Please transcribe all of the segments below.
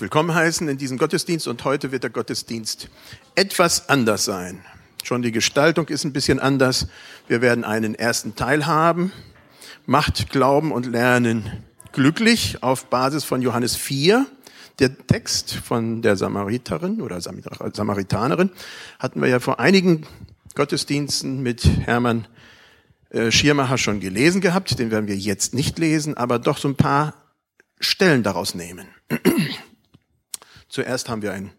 willkommen heißen in diesem Gottesdienst und heute wird der Gottesdienst etwas anders sein. Schon die Gestaltung ist ein bisschen anders. Wir werden einen ersten Teil haben. Macht Glauben und Lernen glücklich auf Basis von Johannes 4. Der Text von der Samariterin oder Samaritanerin hatten wir ja vor einigen Gottesdiensten mit Hermann äh, Schiermacher schon gelesen gehabt. Den werden wir jetzt nicht lesen, aber doch so ein paar Stellen daraus nehmen. Zuerst haben wir einen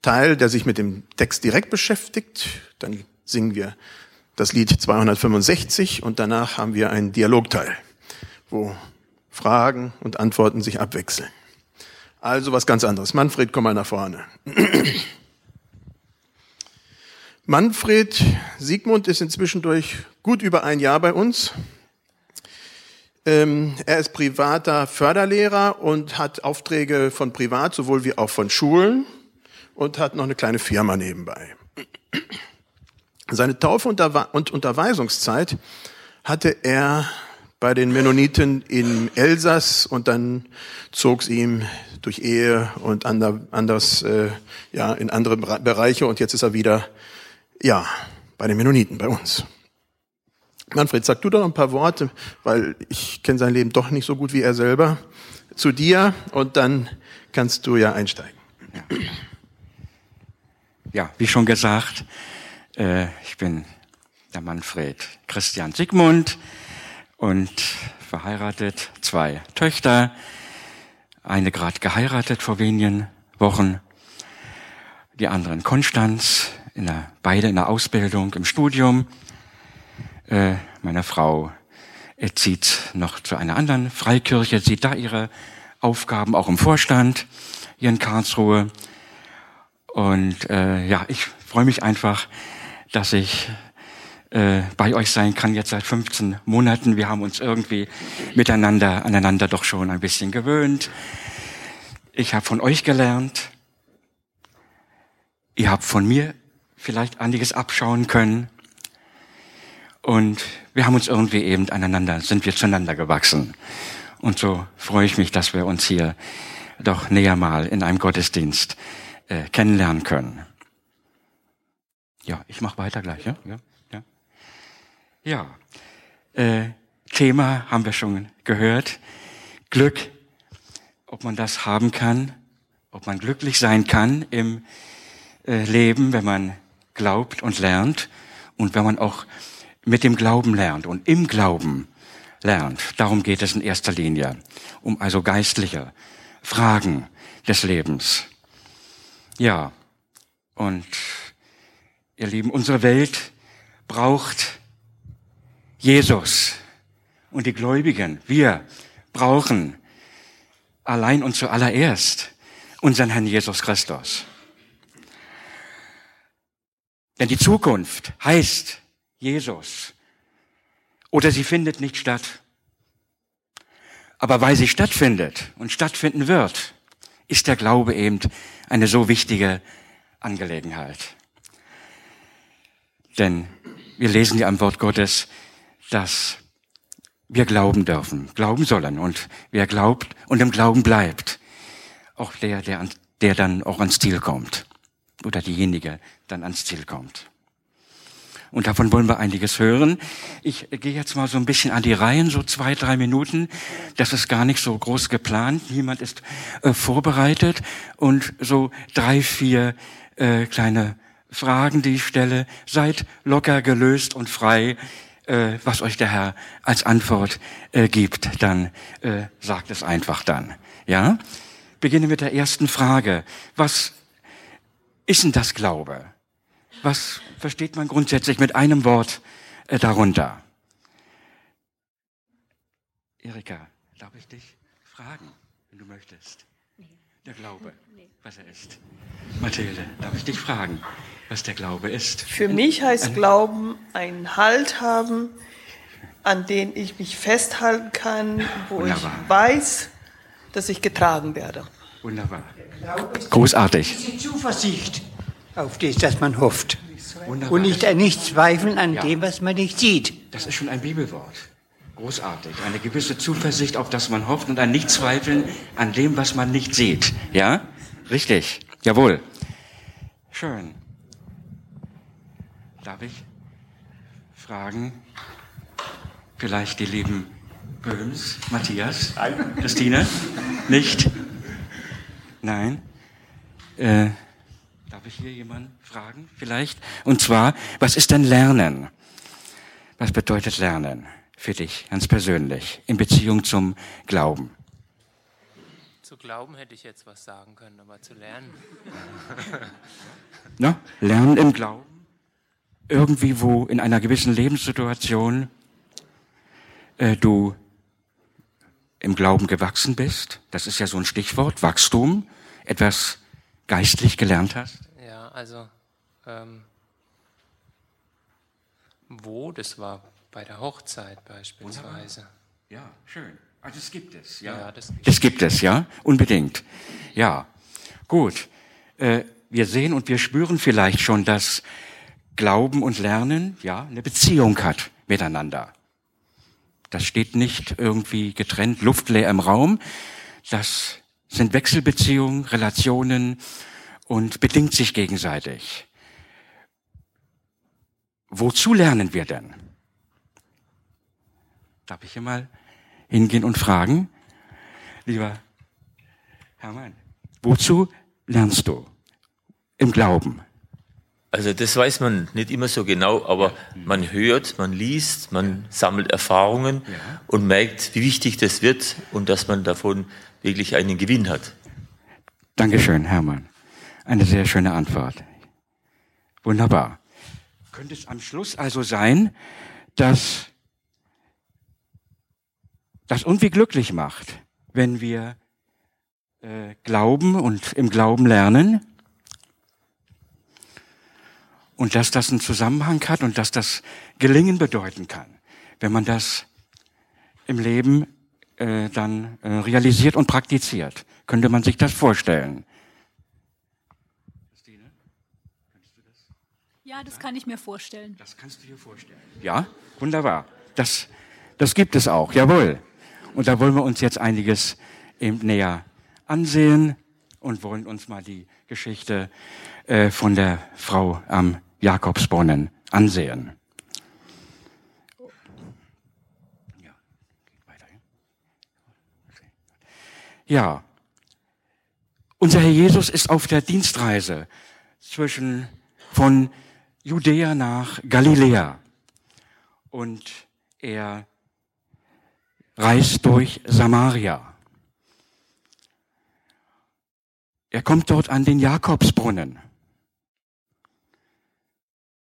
Teil, der sich mit dem Text direkt beschäftigt. Dann singen wir das Lied 265 und danach haben wir einen Dialogteil, wo Fragen und Antworten sich abwechseln. Also was ganz anderes. Manfred, komm mal nach vorne. Manfred Siegmund ist inzwischen durch gut über ein Jahr bei uns. Ähm, er ist privater Förderlehrer und hat Aufträge von Privat sowohl wie auch von Schulen und hat noch eine kleine Firma nebenbei. Seine Taufe und Unterweisungszeit hatte er bei den Mennoniten in Elsass und dann zog es ihm durch Ehe und anders äh, ja in andere Bereiche und jetzt ist er wieder ja bei den Mennoniten bei uns. Manfred, sag du doch ein paar Worte, weil ich kenne sein Leben doch nicht so gut wie er selber, zu dir und dann kannst du ja einsteigen. Ja, ja wie schon gesagt, äh, ich bin der Manfred Christian Sigmund und verheiratet, zwei Töchter, eine gerade geheiratet vor wenigen Wochen, die andere in Konstanz, in der, beide in der Ausbildung, im Studium äh, meine Frau äh, zieht noch zu einer anderen Freikirche, sieht da ihre Aufgaben auch im Vorstand hier in Karlsruhe. Und äh, ja, ich freue mich einfach, dass ich äh, bei euch sein kann jetzt seit 15 Monaten. Wir haben uns irgendwie miteinander, aneinander doch schon ein bisschen gewöhnt. Ich habe von euch gelernt. Ihr habt von mir vielleicht einiges abschauen können. Und wir haben uns irgendwie eben aneinander, sind wir zueinander gewachsen. Und so freue ich mich, dass wir uns hier doch näher mal in einem Gottesdienst äh, kennenlernen können. Ja, ich mache weiter gleich. Ja, ja, ja. ja. Äh, Thema haben wir schon gehört. Glück, ob man das haben kann, ob man glücklich sein kann im äh, Leben, wenn man glaubt und lernt und wenn man auch mit dem Glauben lernt und im Glauben lernt. Darum geht es in erster Linie. Um also geistliche Fragen des Lebens. Ja. Und ihr Lieben, unsere Welt braucht Jesus. Und die Gläubigen, wir brauchen allein und zuallererst unseren Herrn Jesus Christus. Denn die Zukunft heißt Jesus. Oder sie findet nicht statt. Aber weil sie stattfindet und stattfinden wird, ist der Glaube eben eine so wichtige Angelegenheit. Denn wir lesen ja am Wort Gottes, dass wir glauben dürfen, glauben sollen. Und wer glaubt und im Glauben bleibt, auch der, der, der dann auch ans Ziel kommt. Oder diejenige dann ans Ziel kommt. Und davon wollen wir einiges hören. Ich gehe jetzt mal so ein bisschen an die Reihen, so zwei, drei Minuten. Das ist gar nicht so groß geplant. Niemand ist äh, vorbereitet. Und so drei, vier äh, kleine Fragen, die ich stelle. Seid locker gelöst und frei. Äh, was euch der Herr als Antwort äh, gibt, dann äh, sagt es einfach dann. Ja? Beginnen mit der ersten Frage. Was ist denn das Glaube? Was versteht man grundsätzlich mit einem Wort äh, darunter? Erika, darf ich dich fragen, wenn du möchtest? Nee. Der Glaube, nee. was er ist. Mathilde, darf ich dich fragen, was der Glaube ist? Für mich heißt ein, Glauben einen Halt haben, an den ich mich festhalten kann, wo Wunderbar. ich weiß, dass ich getragen werde. Wunderbar. Großartig. Diese Zuversicht auf das, dass man hofft. Wunderbar. Und nicht, nicht zweifeln an ja. dem, was man nicht sieht. Das ist schon ein Bibelwort. Großartig. Eine gewisse Zuversicht, auf das man hofft und ein Nicht-Zweifeln an dem, was man nicht sieht. Ja? Richtig, jawohl. Schön. Darf ich fragen? Vielleicht die lieben Böhms, Matthias, Christine? Nicht? Nein? Äh, darf ich hier jemanden fragen? Vielleicht? Und zwar, was ist denn Lernen? Was bedeutet Lernen für dich ganz persönlich in Beziehung zum Glauben? Zu glauben hätte ich jetzt was sagen können, aber zu lernen. Na, lernen im Glauben. Irgendwie wo in einer gewissen Lebenssituation äh, du im Glauben gewachsen bist. Das ist ja so ein Stichwort, Wachstum. Etwas geistlich gelernt hast. Also ähm, wo? Das war bei der Hochzeit beispielsweise. Wunderbar. Ja, schön. Also das gibt es, ja. ja das, gibt das gibt es, ja, unbedingt. Ja, gut. Äh, wir sehen und wir spüren vielleicht schon, dass Glauben und Lernen ja eine Beziehung hat miteinander. Das steht nicht irgendwie getrennt, luftleer im Raum. Das sind Wechselbeziehungen, Relationen und bedingt sich gegenseitig. Wozu lernen wir denn? Darf ich hier mal hingehen und fragen? Lieber Hermann, wozu lernst du im Glauben? Also das weiß man nicht immer so genau, aber man hört, man liest, man sammelt Erfahrungen ja. und merkt, wie wichtig das wird und dass man davon wirklich einen Gewinn hat. Dankeschön, Hermann. Eine sehr schöne Antwort. Wunderbar. Könnte es am Schluss also sein, dass das irgendwie glücklich macht, wenn wir äh, glauben und im Glauben lernen und dass das einen Zusammenhang hat und dass das Gelingen bedeuten kann, wenn man das im Leben äh, dann äh, realisiert und praktiziert. Könnte man sich das vorstellen? Christine, kannst du das? Ja, das kann ich mir vorstellen. Das kannst du dir vorstellen. Ja, wunderbar. Das, das gibt es auch, jawohl. Und da wollen wir uns jetzt einiges eben näher ansehen und wollen uns mal die Geschichte äh, von der Frau am Jakobsbrunnen ansehen. Ja, unser Herr Jesus ist auf der Dienstreise zwischen von Judäa nach Galiläa und er reist durch Samaria. Er kommt dort an den Jakobsbrunnen.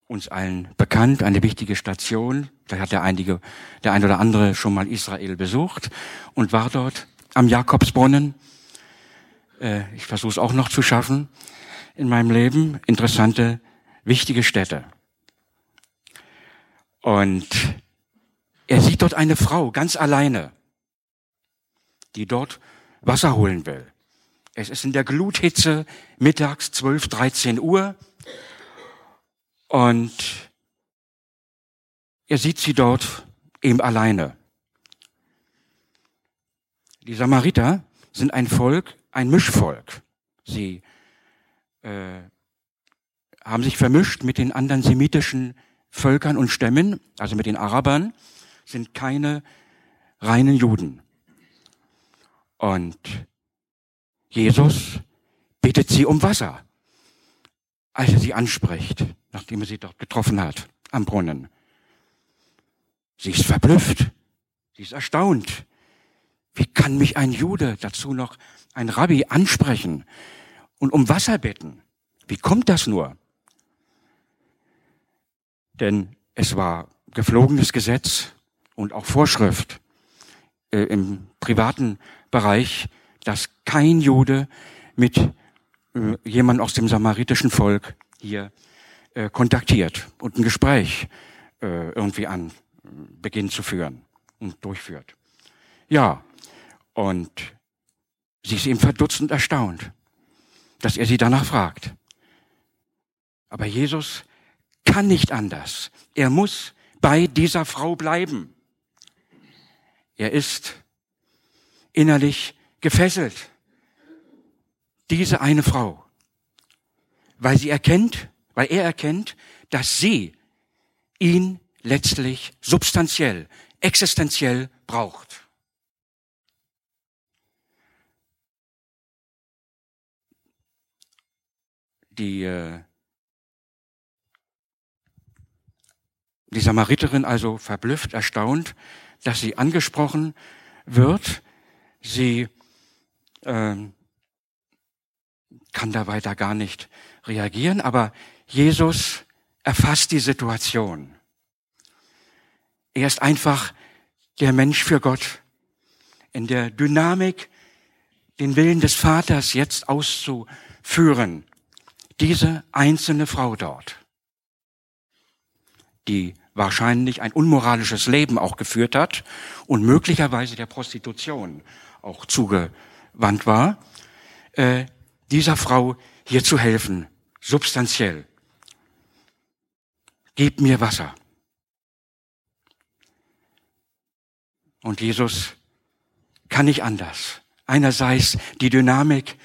Uns allen bekannt, eine wichtige Station. Da hat der einige, der ein oder andere schon mal Israel besucht und war dort am Jakobsbrunnen. Äh, ich versuche es auch noch zu schaffen in meinem Leben. Interessante, wichtige Städte. Und er sieht dort eine Frau ganz alleine, die dort Wasser holen will. Es ist in der Gluthitze mittags 12, 13 Uhr und er sieht sie dort eben alleine. Die Samariter sind ein Volk, ein Mischvolk. Sie äh, haben sich vermischt mit den anderen semitischen Völkern und Stämmen, also mit den Arabern sind keine reinen Juden. Und Jesus bittet sie um Wasser, als er sie anspricht, nachdem er sie dort getroffen hat, am Brunnen. Sie ist verblüfft, sie ist erstaunt. Wie kann mich ein Jude, dazu noch ein Rabbi, ansprechen und um Wasser bitten? Wie kommt das nur? Denn es war geflogenes Gesetz, und auch Vorschrift äh, im privaten Bereich, dass kein Jude mit äh, jemand aus dem samaritischen Volk hier äh, kontaktiert und ein Gespräch äh, irgendwie an äh, beginnt zu führen und durchführt. Ja, und sie ist eben verdutzt und erstaunt, dass er sie danach fragt. Aber Jesus kann nicht anders. Er muss bei dieser Frau bleiben. Er ist innerlich gefesselt. diese eine Frau, weil sie erkennt, weil er erkennt, dass sie ihn letztlich substanziell, existenziell braucht. Die, die Samariterin also verblüfft, erstaunt, dass sie angesprochen wird. Sie ähm, kann da weiter gar nicht reagieren, aber Jesus erfasst die Situation. Er ist einfach der Mensch für Gott. In der Dynamik, den Willen des Vaters jetzt auszuführen. Diese einzelne Frau dort, die wahrscheinlich ein unmoralisches Leben auch geführt hat und möglicherweise der Prostitution auch zugewandt war, äh, dieser Frau hier zu helfen, substanziell. Gib mir Wasser. Und Jesus kann nicht anders. Einerseits die Dynamik,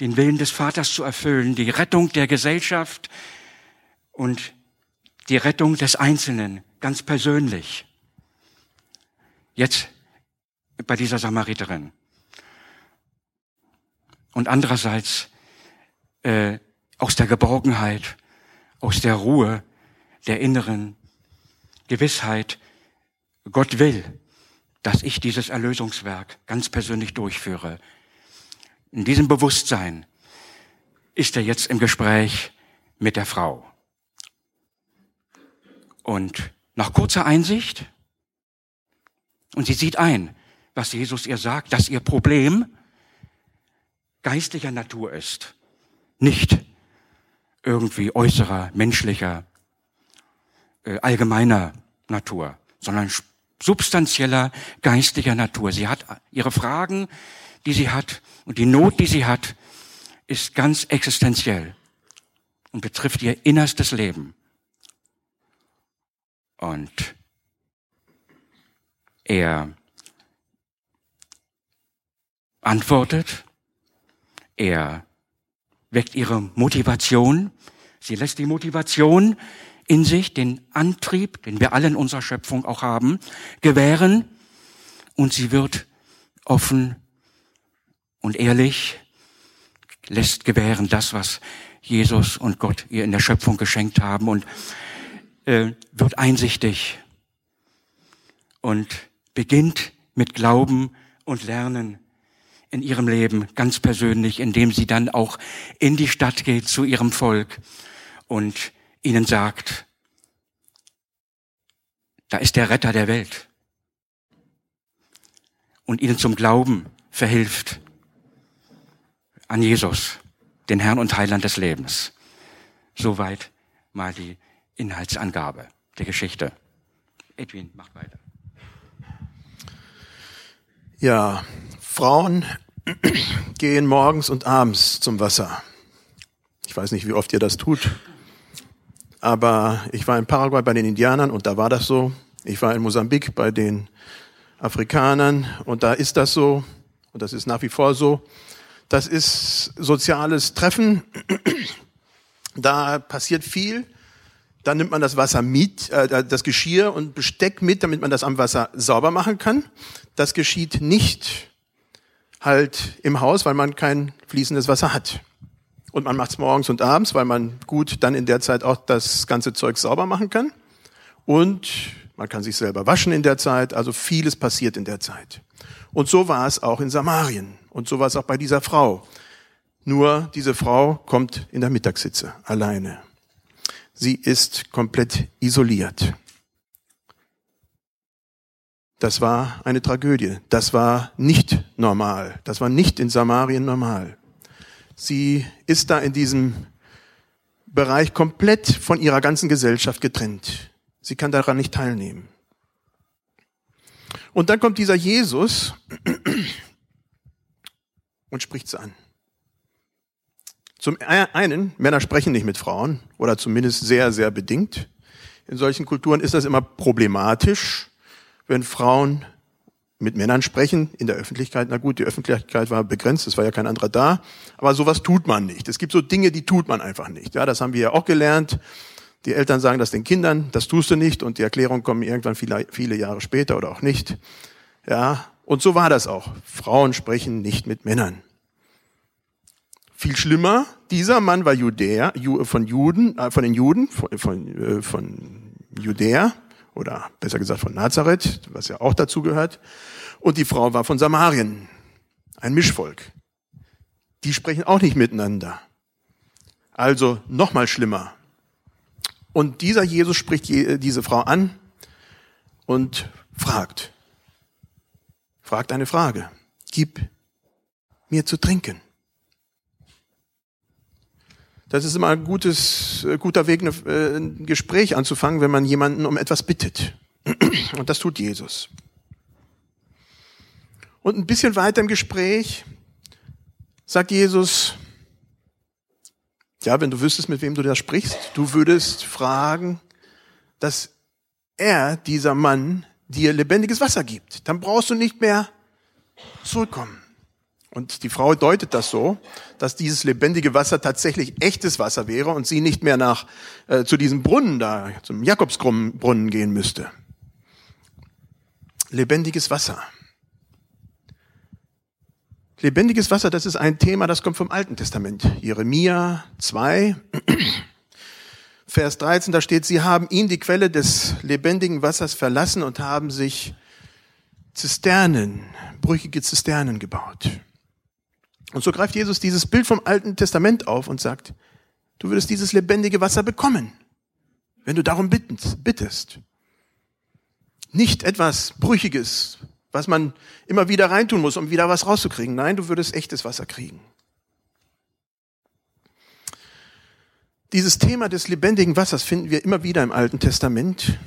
den Willen des Vaters zu erfüllen, die Rettung der Gesellschaft und die Rettung des Einzelnen, ganz persönlich. Jetzt bei dieser Samariterin. Und andererseits äh, aus der Geborgenheit, aus der Ruhe, der inneren Gewissheit, Gott will, dass ich dieses Erlösungswerk ganz persönlich durchführe. In diesem Bewusstsein ist er jetzt im Gespräch mit der Frau. Und nach kurzer Einsicht, und sie sieht ein, was Jesus ihr sagt, dass ihr Problem geistlicher Natur ist, nicht irgendwie äußerer, menschlicher, äh, allgemeiner Natur, sondern substanzieller, geistlicher Natur. Sie hat ihre Fragen, die sie hat und die Not, die sie hat, ist ganz existenziell und betrifft ihr innerstes Leben. Und er antwortet, er weckt ihre Motivation, sie lässt die Motivation in sich, den Antrieb, den wir alle in unserer Schöpfung auch haben, gewähren. Und sie wird offen und ehrlich, lässt gewähren das, was Jesus und Gott ihr in der Schöpfung geschenkt haben. Und äh, wird einsichtig und beginnt mit Glauben und Lernen in ihrem Leben ganz persönlich, indem sie dann auch in die Stadt geht zu ihrem Volk und ihnen sagt, da ist der Retter der Welt und ihnen zum Glauben verhilft an Jesus, den Herrn und Heiland des Lebens. Soweit mal die Inhaltsangabe der Geschichte. Edwin, mach weiter. Ja, Frauen gehen morgens und abends zum Wasser. Ich weiß nicht, wie oft ihr das tut, aber ich war in Paraguay bei den Indianern und da war das so. Ich war in Mosambik bei den Afrikanern und da ist das so und das ist nach wie vor so. Das ist soziales Treffen. Da passiert viel. Dann nimmt man das Wasser mit, äh, das Geschirr und Besteck mit, damit man das am Wasser sauber machen kann. Das geschieht nicht halt im Haus, weil man kein fließendes Wasser hat. Und man macht es morgens und abends, weil man gut dann in der Zeit auch das ganze Zeug sauber machen kann. Und man kann sich selber waschen in der Zeit. Also vieles passiert in der Zeit. Und so war es auch in Samarien. Und so war es auch bei dieser Frau. Nur diese Frau kommt in der Mittagssitze alleine. Sie ist komplett isoliert. Das war eine Tragödie. Das war nicht normal. Das war nicht in Samarien normal. Sie ist da in diesem Bereich komplett von ihrer ganzen Gesellschaft getrennt. Sie kann daran nicht teilnehmen. Und dann kommt dieser Jesus und spricht sie an. Zum einen, Männer sprechen nicht mit Frauen oder zumindest sehr, sehr bedingt. In solchen Kulturen ist das immer problematisch, wenn Frauen mit Männern sprechen in der Öffentlichkeit. Na gut, die Öffentlichkeit war begrenzt, es war ja kein anderer da. Aber sowas tut man nicht. Es gibt so Dinge, die tut man einfach nicht. Ja, das haben wir ja auch gelernt. Die Eltern sagen das den Kindern, das tust du nicht und die Erklärungen kommen irgendwann viele, viele Jahre später oder auch nicht. Ja, und so war das auch. Frauen sprechen nicht mit Männern. Viel schlimmer, dieser Mann war Judäer, von Juden, äh, von den Juden, von, von, äh, von Judäa oder besser gesagt von Nazareth, was ja auch dazu gehört. Und die Frau war von Samarien, ein Mischvolk. Die sprechen auch nicht miteinander. Also noch mal schlimmer. Und dieser Jesus spricht diese Frau an und fragt, fragt eine Frage, gib mir zu trinken. Das ist immer ein gutes, äh, guter Weg, äh, ein Gespräch anzufangen, wenn man jemanden um etwas bittet. Und das tut Jesus. Und ein bisschen weiter im Gespräch sagt Jesus, ja, wenn du wüsstest, mit wem du da sprichst, du würdest fragen, dass er, dieser Mann, dir lebendiges Wasser gibt. Dann brauchst du nicht mehr zurückkommen. Und die Frau deutet das so, dass dieses lebendige Wasser tatsächlich echtes Wasser wäre und sie nicht mehr nach äh, zu diesem Brunnen da, zum Jakobsbrunnen gehen müsste. Lebendiges Wasser. Lebendiges Wasser, das ist ein Thema, das kommt vom Alten Testament. Jeremia 2, Vers 13, da steht, sie haben ihn, die Quelle des lebendigen Wassers, verlassen und haben sich Zisternen, brüchige Zisternen gebaut. Und so greift Jesus dieses Bild vom Alten Testament auf und sagt, du würdest dieses lebendige Wasser bekommen, wenn du darum bittest. Nicht etwas Brüchiges, was man immer wieder reintun muss, um wieder was rauszukriegen. Nein, du würdest echtes Wasser kriegen. Dieses Thema des lebendigen Wassers finden wir immer wieder im Alten Testament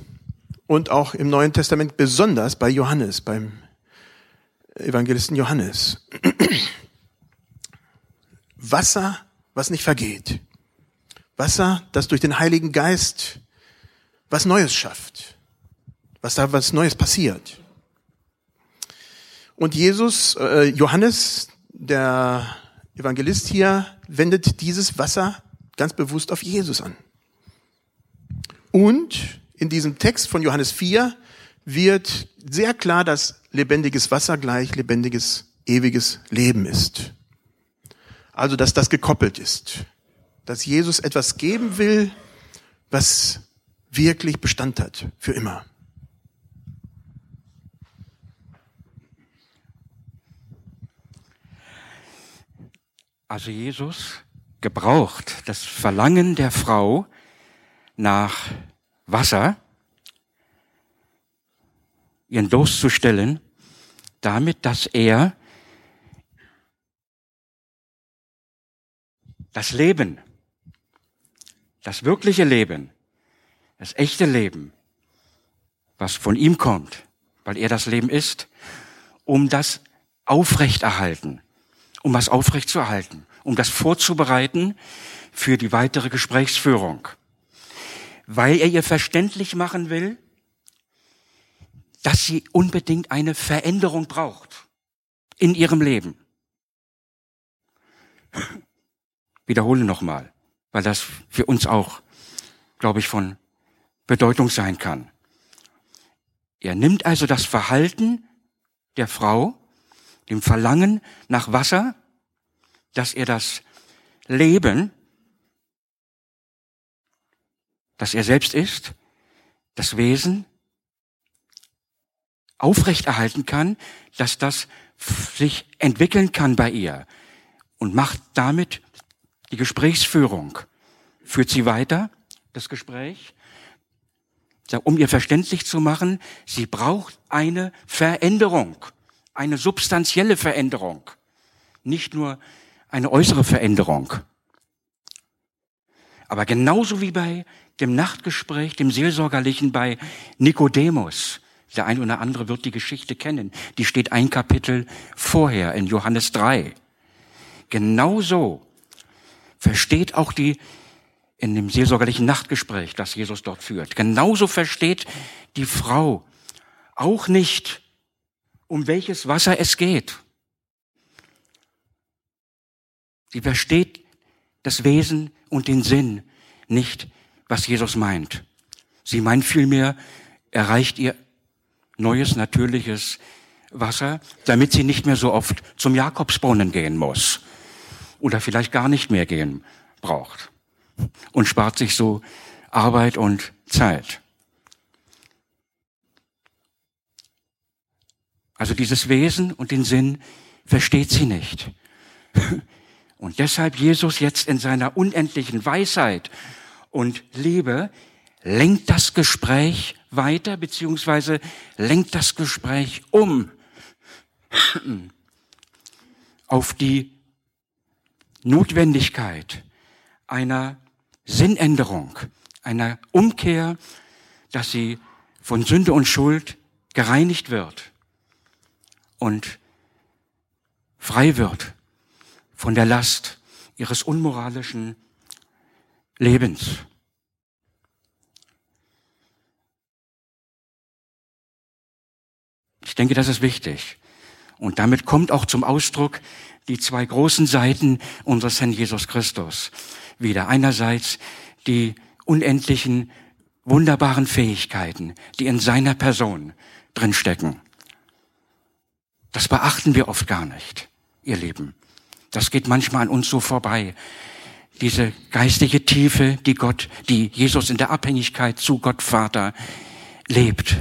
und auch im Neuen Testament, besonders bei Johannes, beim Evangelisten Johannes. Wasser, was nicht vergeht. Wasser, das durch den Heiligen Geist was Neues schafft. Was da was Neues passiert. Und Jesus, äh, Johannes, der Evangelist hier, wendet dieses Wasser ganz bewusst auf Jesus an. Und in diesem Text von Johannes 4 wird sehr klar, dass lebendiges Wasser gleich lebendiges, ewiges Leben ist. Also, dass das gekoppelt ist. Dass Jesus etwas geben will, was wirklich Bestand hat, für immer. Also Jesus gebraucht das Verlangen der Frau nach Wasser, ihren Durst zu stillen, damit, dass er das Leben, das wirkliche Leben, das echte Leben, was von ihm kommt, weil er das Leben ist, um das aufrechterhalten, um was aufrechtzuerhalten, um das vorzubereiten für die weitere Gesprächsführung. Weil er ihr verständlich machen will, dass sie unbedingt eine Veränderung braucht in ihrem Leben wiederhole nochmal, weil das für uns auch, glaube ich, von Bedeutung sein kann. Er nimmt also das Verhalten der Frau, dem Verlangen nach Wasser, dass er das Leben, das er selbst ist, das Wesen, aufrechterhalten kann, dass das sich entwickeln kann bei ihr und macht damit die Gesprächsführung führt sie weiter, das Gespräch, um ihr verständlich zu machen, sie braucht eine Veränderung, eine substanzielle Veränderung, nicht nur eine äußere Veränderung. Aber genauso wie bei dem Nachtgespräch, dem Seelsorgerlichen bei Nikodemus, der ein oder andere wird die Geschichte kennen, die steht ein Kapitel vorher in Johannes 3. Genauso versteht auch die in dem seelsorgerlichen Nachtgespräch, das Jesus dort führt. Genauso versteht die Frau auch nicht um welches Wasser es geht. Sie versteht das Wesen und den Sinn nicht, was Jesus meint. Sie meint vielmehr, erreicht ihr neues, natürliches Wasser, damit sie nicht mehr so oft zum Jakobsbrunnen gehen muss oder vielleicht gar nicht mehr gehen braucht und spart sich so Arbeit und Zeit. Also dieses Wesen und den Sinn versteht sie nicht. Und deshalb Jesus jetzt in seiner unendlichen Weisheit und Liebe lenkt das Gespräch weiter, beziehungsweise lenkt das Gespräch um auf die Notwendigkeit einer Sinnänderung, einer Umkehr, dass sie von Sünde und Schuld gereinigt wird und frei wird von der Last ihres unmoralischen Lebens. Ich denke, das ist wichtig. Und damit kommt auch zum Ausdruck die zwei großen Seiten unseres Herrn Jesus Christus wieder. Einerseits die unendlichen, wunderbaren Fähigkeiten, die in seiner Person drinstecken. Das beachten wir oft gar nicht, ihr Lieben. Das geht manchmal an uns so vorbei. Diese geistige Tiefe, die Gott, die Jesus in der Abhängigkeit zu Gott Vater lebt.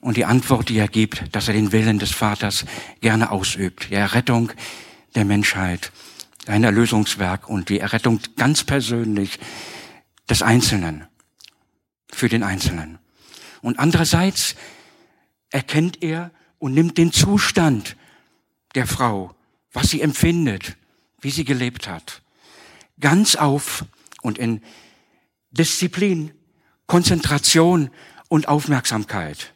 Und die Antwort, die er gibt, dass er den Willen des Vaters gerne ausübt. Die Errettung der Menschheit, ein Erlösungswerk und die Errettung ganz persönlich des Einzelnen, für den Einzelnen. Und andererseits erkennt er und nimmt den Zustand der Frau, was sie empfindet, wie sie gelebt hat, ganz auf und in Disziplin, Konzentration und Aufmerksamkeit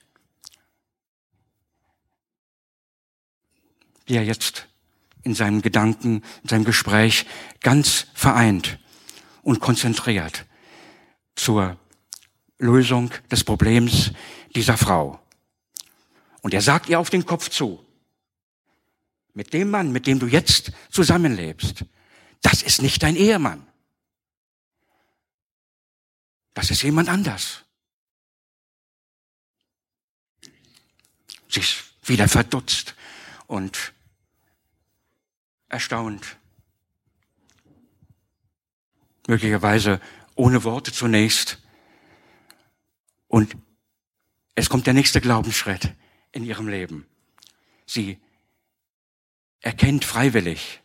die er jetzt in seinem Gedanken, in seinem Gespräch ganz vereint und konzentriert zur Lösung des Problems dieser Frau. Und er sagt ihr auf den Kopf zu, mit dem Mann, mit dem du jetzt zusammenlebst, das ist nicht dein Ehemann. Das ist jemand anders. Sie ist wieder verdutzt und erstaunt. Möglicherweise ohne Worte zunächst. Und es kommt der nächste Glaubensschritt in ihrem Leben. Sie erkennt freiwillig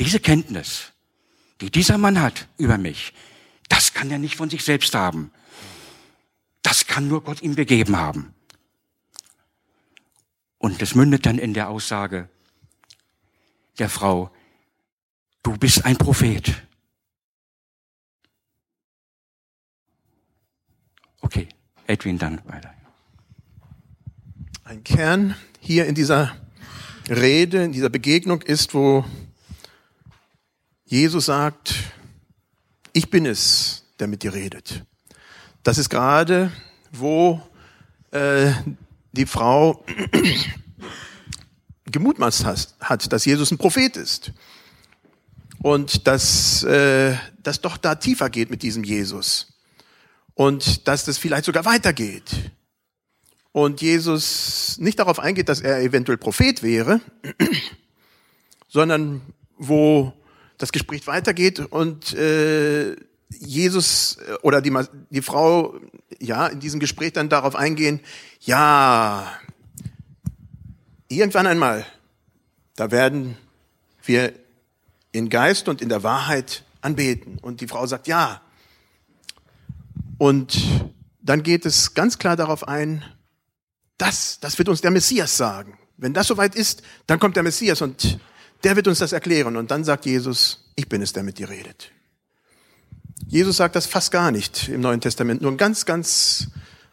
diese Kenntnis, die dieser Mann hat über mich, das kann er nicht von sich selbst haben. Das kann nur Gott ihm gegeben haben. Und es mündet dann in der Aussage, der Frau, du bist ein Prophet. Okay, Edwin, dann weiter. Ein Kern hier in dieser Rede, in dieser Begegnung ist, wo Jesus sagt, ich bin es, der mit dir redet. Das ist gerade, wo äh, die Frau gemutmaßt hat, dass Jesus ein Prophet ist. Und dass äh, das doch da tiefer geht mit diesem Jesus. Und dass das vielleicht sogar weitergeht. Und Jesus nicht darauf eingeht, dass er eventuell Prophet wäre, sondern wo das Gespräch weitergeht und äh, Jesus äh, oder die, die Frau ja in diesem Gespräch dann darauf eingehen, ja, Irgendwann einmal, da werden wir in Geist und in der Wahrheit anbeten. Und die Frau sagt ja. Und dann geht es ganz klar darauf ein, das, das wird uns der Messias sagen. Wenn das soweit ist, dann kommt der Messias und der wird uns das erklären. Und dann sagt Jesus, ich bin es, der mit dir redet. Jesus sagt das fast gar nicht im Neuen Testament, nur ganz, ganz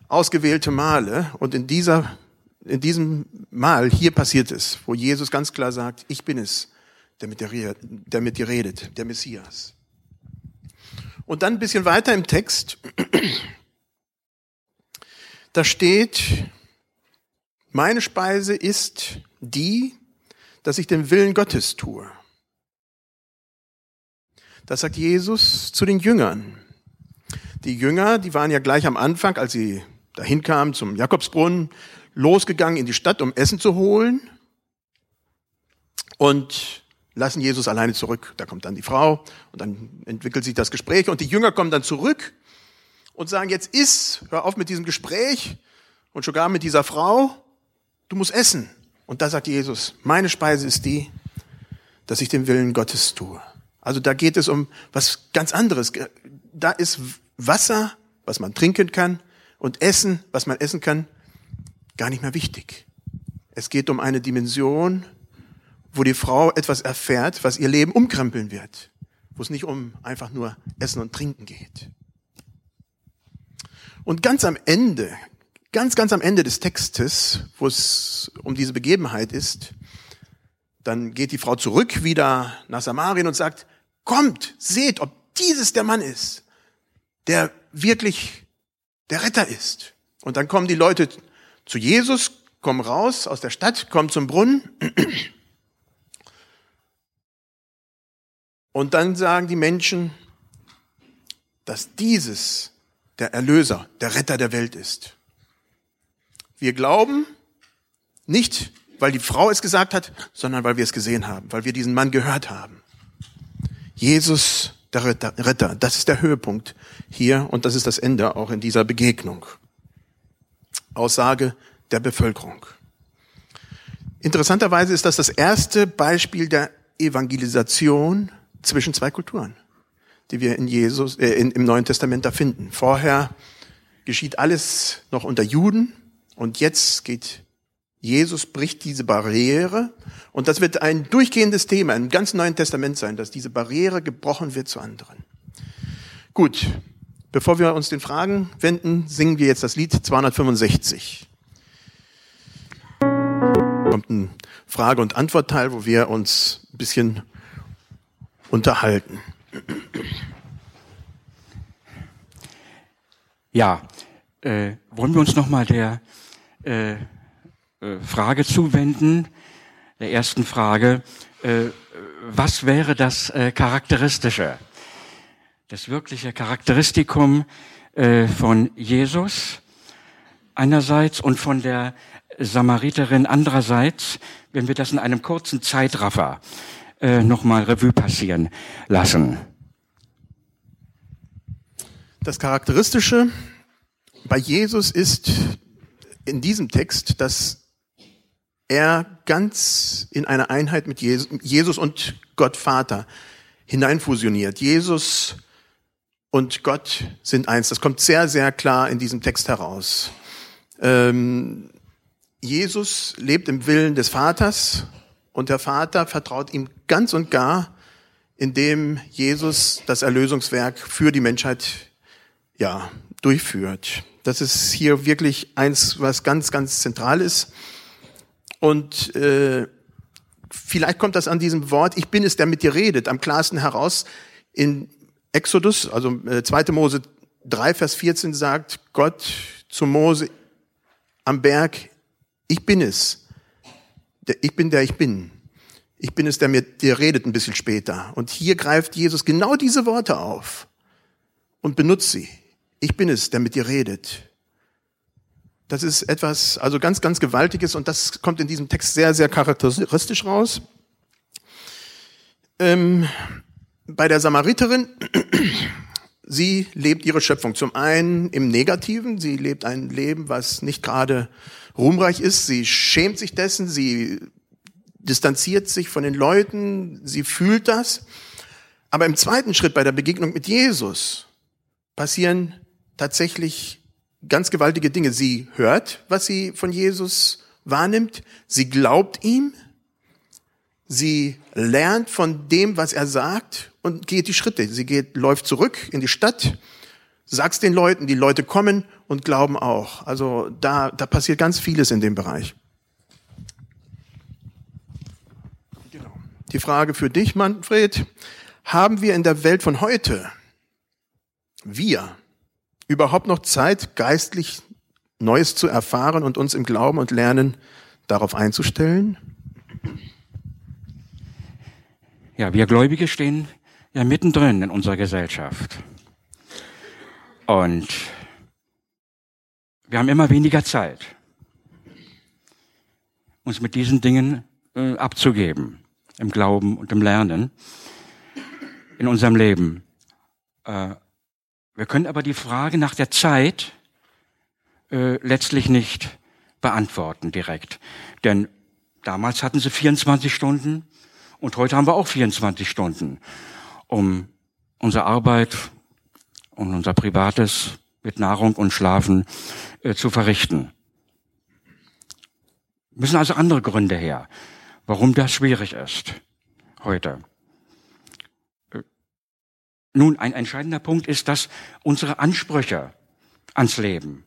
ausgewählte Male. Und in dieser in diesem Mal hier passiert es, wo Jesus ganz klar sagt, ich bin es, der mit dir, der mit dir redet, der Messias. Und dann ein bisschen weiter im Text, da steht, meine Speise ist die, dass ich den Willen Gottes tue. Das sagt Jesus zu den Jüngern. Die Jünger, die waren ja gleich am Anfang, als sie dahin kamen zum Jakobsbrunnen, losgegangen in die Stadt, um Essen zu holen und lassen Jesus alleine zurück. Da kommt dann die Frau und dann entwickelt sich das Gespräch und die Jünger kommen dann zurück und sagen, jetzt iss, hör auf mit diesem Gespräch und sogar mit dieser Frau, du musst essen. Und da sagt Jesus, meine Speise ist die, dass ich den Willen Gottes tue. Also da geht es um was ganz anderes. Da ist Wasser, was man trinken kann, und Essen, was man essen kann, gar nicht mehr wichtig. Es geht um eine Dimension, wo die Frau etwas erfährt, was ihr Leben umkrempeln wird, wo es nicht um einfach nur Essen und Trinken geht. Und ganz am Ende, ganz, ganz am Ende des Textes, wo es um diese Begebenheit ist, dann geht die Frau zurück wieder nach Samarien und sagt, kommt, seht, ob dieses der Mann ist, der wirklich der Retter ist. Und dann kommen die Leute zu Jesus, kommen raus aus der Stadt, kommen zum Brunnen. Und dann sagen die Menschen, dass dieses der Erlöser, der Retter der Welt ist. Wir glauben nicht, weil die Frau es gesagt hat, sondern weil wir es gesehen haben, weil wir diesen Mann gehört haben. Jesus, der Retter, das ist der Höhepunkt hier und das ist das Ende auch in dieser Begegnung. Aussage der Bevölkerung. Interessanterweise ist das das erste Beispiel der Evangelisation zwischen zwei Kulturen, die wir in Jesus, äh, in, im Neuen Testament da finden. Vorher geschieht alles noch unter Juden und jetzt geht Jesus bricht diese Barriere und das wird ein durchgehendes Thema im ganzen Neuen Testament sein, dass diese Barriere gebrochen wird zu anderen. Gut, bevor wir uns den Fragen wenden, singen wir jetzt das Lied 265. Kommt ein Frage- und Antwortteil, wo wir uns ein bisschen unterhalten. Ja, äh, wollen wir uns nochmal der äh, äh, Frage zuwenden, der ersten Frage, äh, was wäre das äh, Charakteristische, das wirkliche Charakteristikum äh, von Jesus einerseits und von der Samariterin andererseits, wenn wir das in einem kurzen Zeitraffer äh, nochmal Revue passieren lassen. Das Charakteristische bei Jesus ist in diesem Text, dass er ganz in eine Einheit mit Jesus und Gott Vater hineinfusioniert. Jesus und Gott sind eins. Das kommt sehr, sehr klar in diesem Text heraus. Ähm, Jesus lebt im Willen des Vaters und der Vater vertraut ihm ganz und gar, indem Jesus das Erlösungswerk für die Menschheit ja, durchführt. Das ist hier wirklich eins, was ganz, ganz zentral ist. Und äh, vielleicht kommt das an diesem Wort, ich bin es, der mit dir redet, am klarsten heraus. In Exodus, also äh, 2. Mose 3, Vers 14 sagt Gott zu Mose am Berg, ich bin es, ich bin der ich bin. Ich bin es, der mit dir redet ein bisschen später. Und hier greift Jesus genau diese Worte auf und benutzt sie. Ich bin es, der mit dir redet. Das ist etwas, also ganz, ganz Gewaltiges und das kommt in diesem Text sehr, sehr charakteristisch raus. Ähm, bei der Samariterin, sie lebt ihre Schöpfung zum einen im Negativen, sie lebt ein Leben, was nicht gerade ruhmreich ist. Sie schämt sich dessen, sie distanziert sich von den Leuten, sie fühlt das. Aber im zweiten Schritt bei der Begegnung mit Jesus passieren tatsächlich ganz gewaltige Dinge. Sie hört, was sie von Jesus wahrnimmt, sie glaubt ihm, sie lernt von dem, was er sagt und geht die Schritte. Sie geht, läuft zurück in die Stadt, sagt's den Leuten, die Leute kommen und glauben auch. Also da, da passiert ganz vieles in dem Bereich. Genau. Die Frage für dich, Manfred. Haben wir in der Welt von heute, wir, überhaupt noch Zeit, geistlich Neues zu erfahren und uns im Glauben und Lernen darauf einzustellen? Ja, wir Gläubige stehen ja mittendrin in unserer Gesellschaft. Und wir haben immer weniger Zeit, uns mit diesen Dingen äh, abzugeben, im Glauben und im Lernen, in unserem Leben. Äh, wir können aber die Frage nach der Zeit äh, letztlich nicht beantworten direkt. Denn damals hatten sie 24 Stunden und heute haben wir auch 24 Stunden, um unsere Arbeit und unser Privates mit Nahrung und Schlafen äh, zu verrichten. Müssen also andere Gründe her, warum das schwierig ist heute. Äh, nun, ein entscheidender Punkt ist, dass unsere Ansprüche ans Leben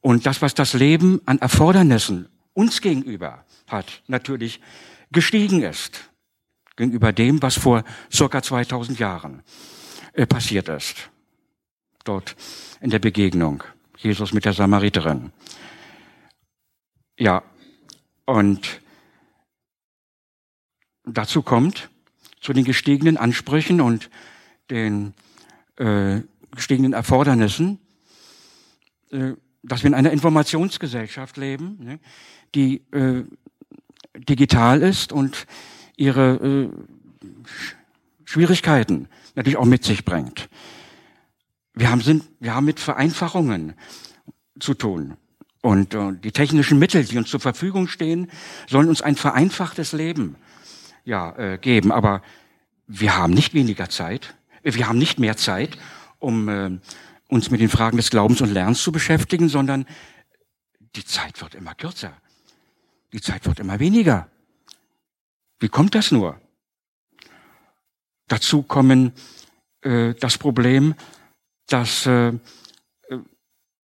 und das, was das Leben an Erfordernissen uns gegenüber hat, natürlich gestiegen ist gegenüber dem, was vor circa 2000 Jahren äh, passiert ist. Dort in der Begegnung Jesus mit der Samariterin. Ja, und dazu kommt, zu den gestiegenen Ansprüchen und den äh, gestiegenen Erfordernissen, äh, dass wir in einer Informationsgesellschaft leben, ne, die äh, digital ist und ihre äh, Schwierigkeiten natürlich auch mit sich bringt. Wir haben, sind, wir haben mit Vereinfachungen zu tun. Und äh, die technischen Mittel, die uns zur Verfügung stehen, sollen uns ein vereinfachtes Leben ja, äh, geben. Aber wir haben nicht weniger Zeit, wir haben nicht mehr Zeit, um äh, uns mit den Fragen des Glaubens und Lernens zu beschäftigen, sondern die Zeit wird immer kürzer. Die Zeit wird immer weniger. Wie kommt das nur? Dazu kommen äh, das Problem, dass äh, äh,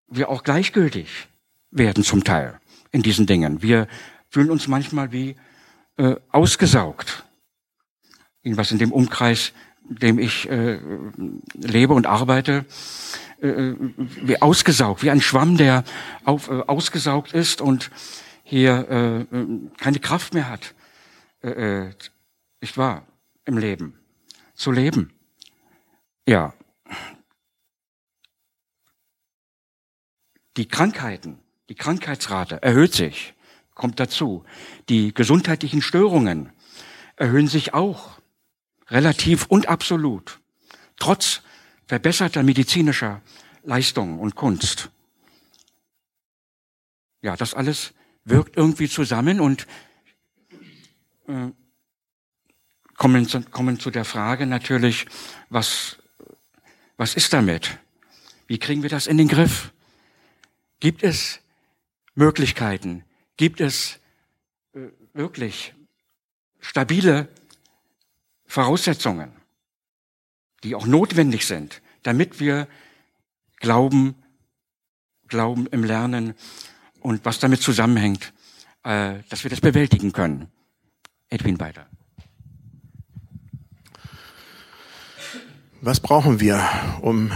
wir auch gleichgültig werden zum Teil in diesen Dingen. Wir fühlen uns manchmal wie äh, ausgesaugt. Irgendwas in dem Umkreis, in dem ich äh, lebe und arbeite, äh, äh, wie ausgesaugt, wie ein Schwamm, der auf, äh, ausgesaugt ist und hier äh, äh keine Kraft mehr hat äh, äh, nicht wahr, im Leben, zu leben. Ja. Die Krankheiten, die Krankheitsrate erhöht sich, kommt dazu. Die gesundheitlichen Störungen erhöhen sich auch, relativ und absolut, trotz verbesserter medizinischer Leistungen und Kunst. Ja, das alles wirkt irgendwie zusammen und kommen, zu, kommen zu der Frage natürlich, was, was ist damit? Wie kriegen wir das in den Griff? Gibt es Möglichkeiten? Gibt es äh, wirklich stabile Voraussetzungen, die auch notwendig sind, damit wir Glauben, Glauben im Lernen und was damit zusammenhängt, äh, dass wir das bewältigen können? Edwin weiter. Was brauchen wir, um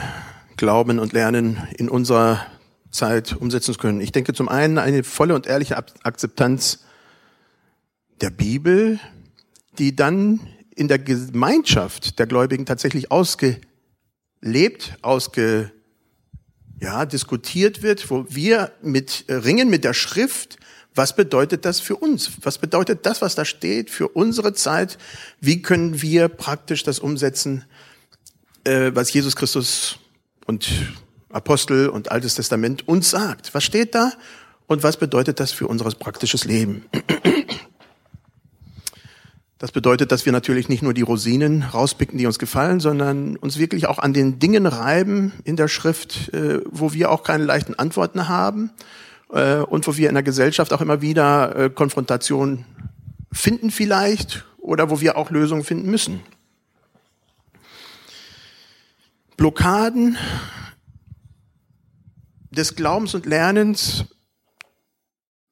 Glauben und Lernen in unserer Zeit umsetzen zu können? Ich denke zum einen eine volle und ehrliche Akzeptanz der Bibel, die dann in der Gemeinschaft der Gläubigen tatsächlich ausgelebt, ausge, ja, diskutiert wird, wo wir mit ringen mit der Schrift, was bedeutet das für uns? Was bedeutet das, was da steht, für unsere Zeit? Wie können wir praktisch das umsetzen, äh, was Jesus Christus und Apostel und Altes Testament uns sagt? Was steht da und was bedeutet das für unser praktisches Leben? Das bedeutet, dass wir natürlich nicht nur die Rosinen rauspicken, die uns gefallen, sondern uns wirklich auch an den Dingen reiben in der Schrift, äh, wo wir auch keine leichten Antworten haben äh, und wo wir in der Gesellschaft auch immer wieder äh, Konfrontation finden vielleicht oder wo wir auch Lösungen finden müssen. Blockaden des Glaubens und Lernens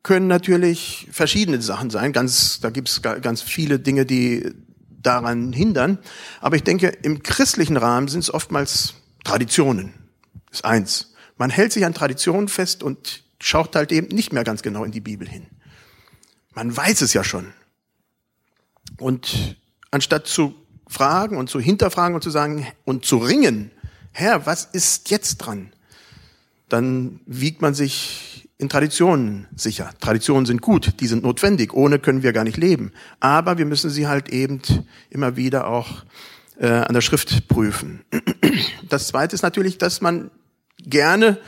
können natürlich verschiedene Sachen sein. Ganz, da gibt es ganz viele Dinge, die daran hindern. Aber ich denke, im christlichen Rahmen sind es oftmals Traditionen. Das ist eins. Man hält sich an Traditionen fest und schaut halt eben nicht mehr ganz genau in die Bibel hin. Man weiß es ja schon. Und anstatt zu fragen und zu hinterfragen und zu sagen und zu ringen, Herr, was ist jetzt dran? Dann wiegt man sich in Traditionen sicher. Traditionen sind gut, die sind notwendig. Ohne können wir gar nicht leben. Aber wir müssen sie halt eben immer wieder auch äh, an der Schrift prüfen. Das Zweite ist natürlich, dass man gerne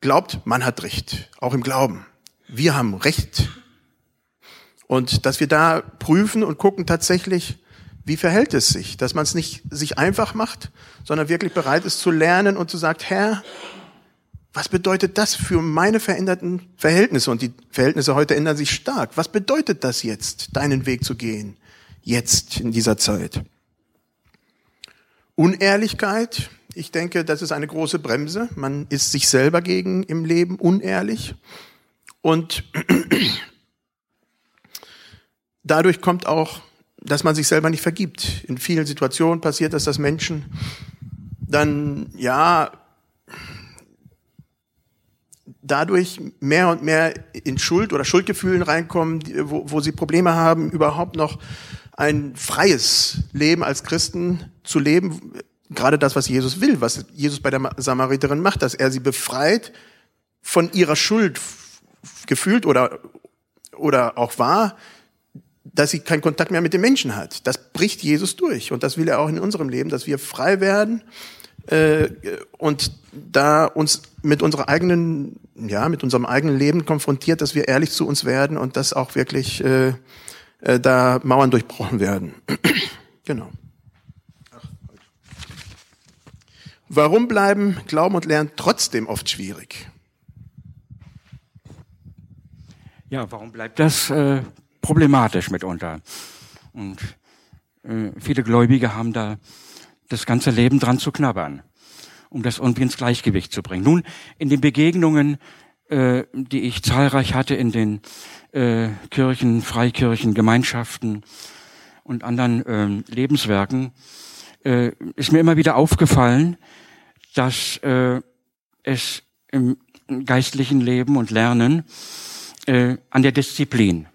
glaubt, man hat Recht, auch im Glauben. Wir haben Recht. Und dass wir da prüfen und gucken tatsächlich, wie verhält es sich, dass man es nicht sich einfach macht, sondern wirklich bereit ist zu lernen und zu sagt, Herr, was bedeutet das für meine veränderten Verhältnisse? Und die Verhältnisse heute ändern sich stark. Was bedeutet das jetzt, deinen Weg zu gehen, jetzt in dieser Zeit? Unehrlichkeit, ich denke, das ist eine große Bremse. Man ist sich selber gegen im Leben unehrlich. Und dadurch kommt auch, dass man sich selber nicht vergibt. In vielen Situationen passiert das, dass Menschen dann, ja, dadurch mehr und mehr in Schuld oder Schuldgefühlen reinkommen, wo, wo sie Probleme haben, überhaupt noch ein freies Leben als Christen zu leben, gerade das, was Jesus will, was Jesus bei der Samariterin macht, dass er sie befreit von ihrer Schuld gefühlt oder, oder auch wahr, dass sie keinen Kontakt mehr mit den Menschen hat. Das bricht Jesus durch und das will er auch in unserem Leben, dass wir frei werden äh, und da uns mit unserer eigenen, ja, mit unserem eigenen Leben konfrontiert, dass wir ehrlich zu uns werden und dass auch wirklich äh, äh, da Mauern durchbrochen werden. genau. Warum bleiben Glauben und Lernen trotzdem oft schwierig? Ja, warum bleibt das äh, problematisch mitunter? Und äh, viele Gläubige haben da das ganze Leben dran zu knabbern, um das irgendwie ins Gleichgewicht zu bringen. Nun, in den Begegnungen, äh, die ich zahlreich hatte in den äh, Kirchen, Freikirchen, Gemeinschaften und anderen äh, Lebenswerken, äh, ist mir immer wieder aufgefallen, dass äh, es im geistlichen Leben und Lernen äh, an der Disziplin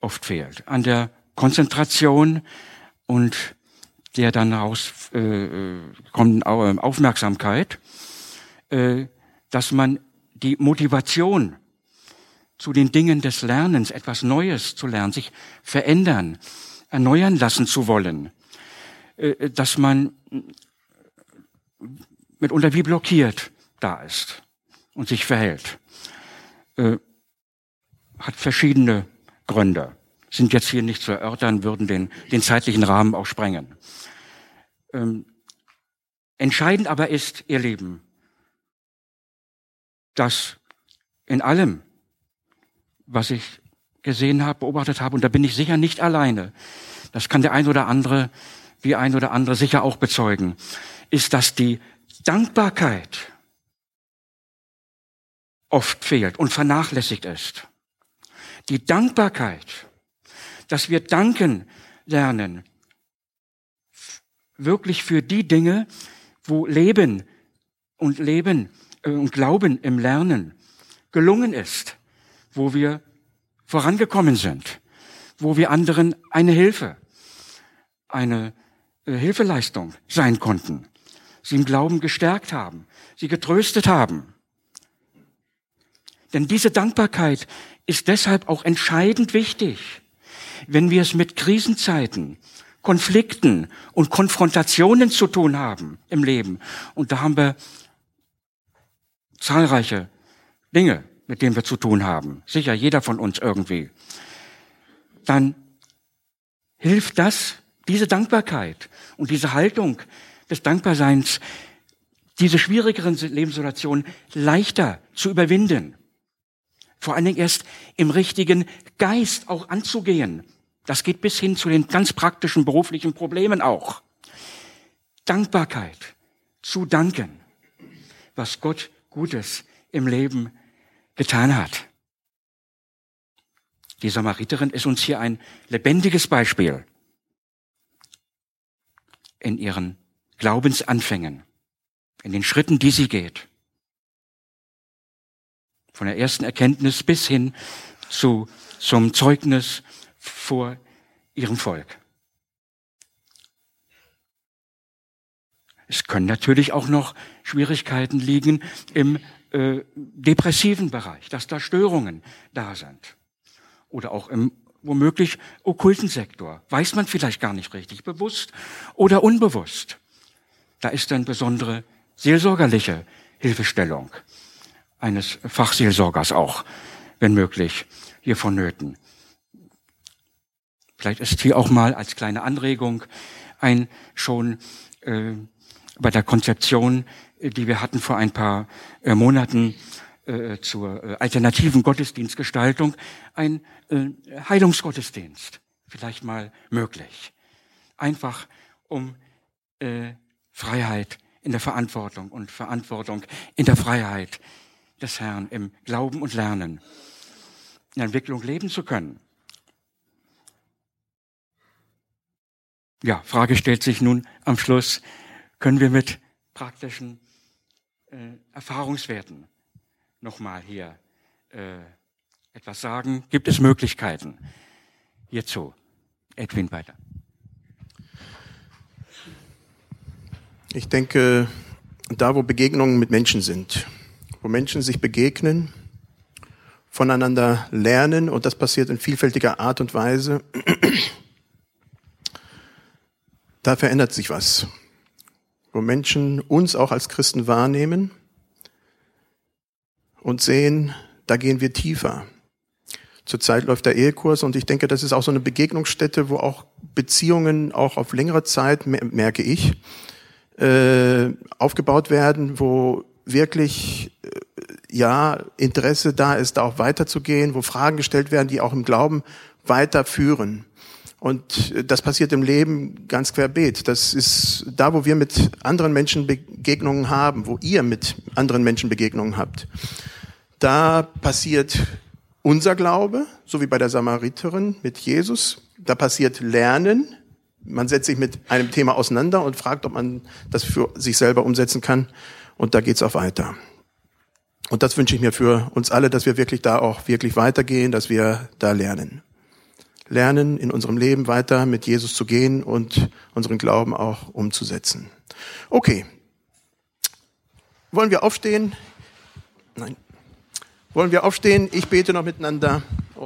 oft fehlt, an der Konzentration und der dann aus äh, kommenden Aufmerksamkeit, äh, dass man die Motivation zu den Dingen des Lernens, etwas Neues zu lernen, sich verändern, erneuern lassen zu wollen, äh, dass man mitunter wie blockiert da ist und sich verhält. Äh, hat verschiedene Gründe. Sind jetzt hier nicht zu erörtern, würden den, den zeitlichen Rahmen auch sprengen. Ähm, entscheidend aber ist, ihr Lieben, dass in allem, was ich gesehen habe, beobachtet habe, und da bin ich sicher nicht alleine, das kann der ein oder andere, wie ein oder andere sicher auch bezeugen, ist, dass die Dankbarkeit oft fehlt und vernachlässigt ist. Die Dankbarkeit, dass wir danken lernen, wirklich für die Dinge, wo Leben und Leben äh, und Glauben im Lernen gelungen ist, wo wir vorangekommen sind, wo wir anderen eine Hilfe, eine Hilfeleistung sein konnten, sie im Glauben gestärkt haben, sie getröstet haben. Denn diese Dankbarkeit ist deshalb auch entscheidend wichtig, wenn wir es mit Krisenzeiten, Konflikten und Konfrontationen zu tun haben im Leben. Und da haben wir zahlreiche Dinge, mit denen wir zu tun haben. Sicher jeder von uns irgendwie. Dann hilft das, diese Dankbarkeit und diese Haltung des Dankbarseins, diese schwierigeren Lebenssituationen leichter zu überwinden. Vor allen Dingen erst im richtigen Geist auch anzugehen. Das geht bis hin zu den ganz praktischen beruflichen Problemen auch. Dankbarkeit, zu danken, was Gott Gutes im Leben getan hat. Die Samariterin ist uns hier ein lebendiges Beispiel in ihren Glaubensanfängen, in den Schritten, die sie geht. Von der ersten Erkenntnis bis hin zu, zum Zeugnis vor ihrem Volk. Es können natürlich auch noch Schwierigkeiten liegen im äh, depressiven Bereich, dass da Störungen da sind. Oder auch im womöglich okkulten Sektor. Weiß man vielleicht gar nicht richtig, bewusst oder unbewusst. Da ist dann besondere seelsorgerliche Hilfestellung eines Fachseelsorgers auch, wenn möglich, hier vonnöten. Vielleicht ist hier auch mal als kleine Anregung ein schon äh, bei der Konzeption, äh, die wir hatten vor ein paar äh, Monaten äh, zur äh, alternativen Gottesdienstgestaltung, ein äh, Heilungsgottesdienst vielleicht mal möglich. Einfach um äh, Freiheit in der Verantwortung und Verantwortung in der Freiheit des Herrn im Glauben und Lernen in Entwicklung leben zu können. Ja, Frage stellt sich nun am Schluss, können wir mit praktischen äh, Erfahrungswerten nochmal hier äh, etwas sagen? Gibt es Möglichkeiten hierzu? Edwin weiter. Ich denke, da wo Begegnungen mit Menschen sind, wo Menschen sich begegnen, voneinander lernen und das passiert in vielfältiger Art und Weise, da verändert sich was. Wo Menschen uns auch als Christen wahrnehmen und sehen, da gehen wir tiefer. Zurzeit läuft der Ehekurs und ich denke, das ist auch so eine Begegnungsstätte, wo auch Beziehungen auch auf längere Zeit, merke ich, äh, aufgebaut werden, wo wirklich äh, ja Interesse da ist, da auch weiterzugehen, wo Fragen gestellt werden, die auch im Glauben weiterführen. Und äh, das passiert im Leben ganz querbeet. Das ist da, wo wir mit anderen Menschen Begegnungen haben, wo ihr mit anderen Menschen Begegnungen habt. Da passiert unser Glaube, so wie bei der Samariterin mit Jesus. Da passiert Lernen, man setzt sich mit einem Thema auseinander und fragt, ob man das für sich selber umsetzen kann. Und da geht's auch weiter. Und das wünsche ich mir für uns alle, dass wir wirklich da auch wirklich weitergehen, dass wir da lernen. Lernen, in unserem Leben weiter mit Jesus zu gehen und unseren Glauben auch umzusetzen. Okay. Wollen wir aufstehen? Nein. Wollen wir aufstehen? Ich bete noch miteinander.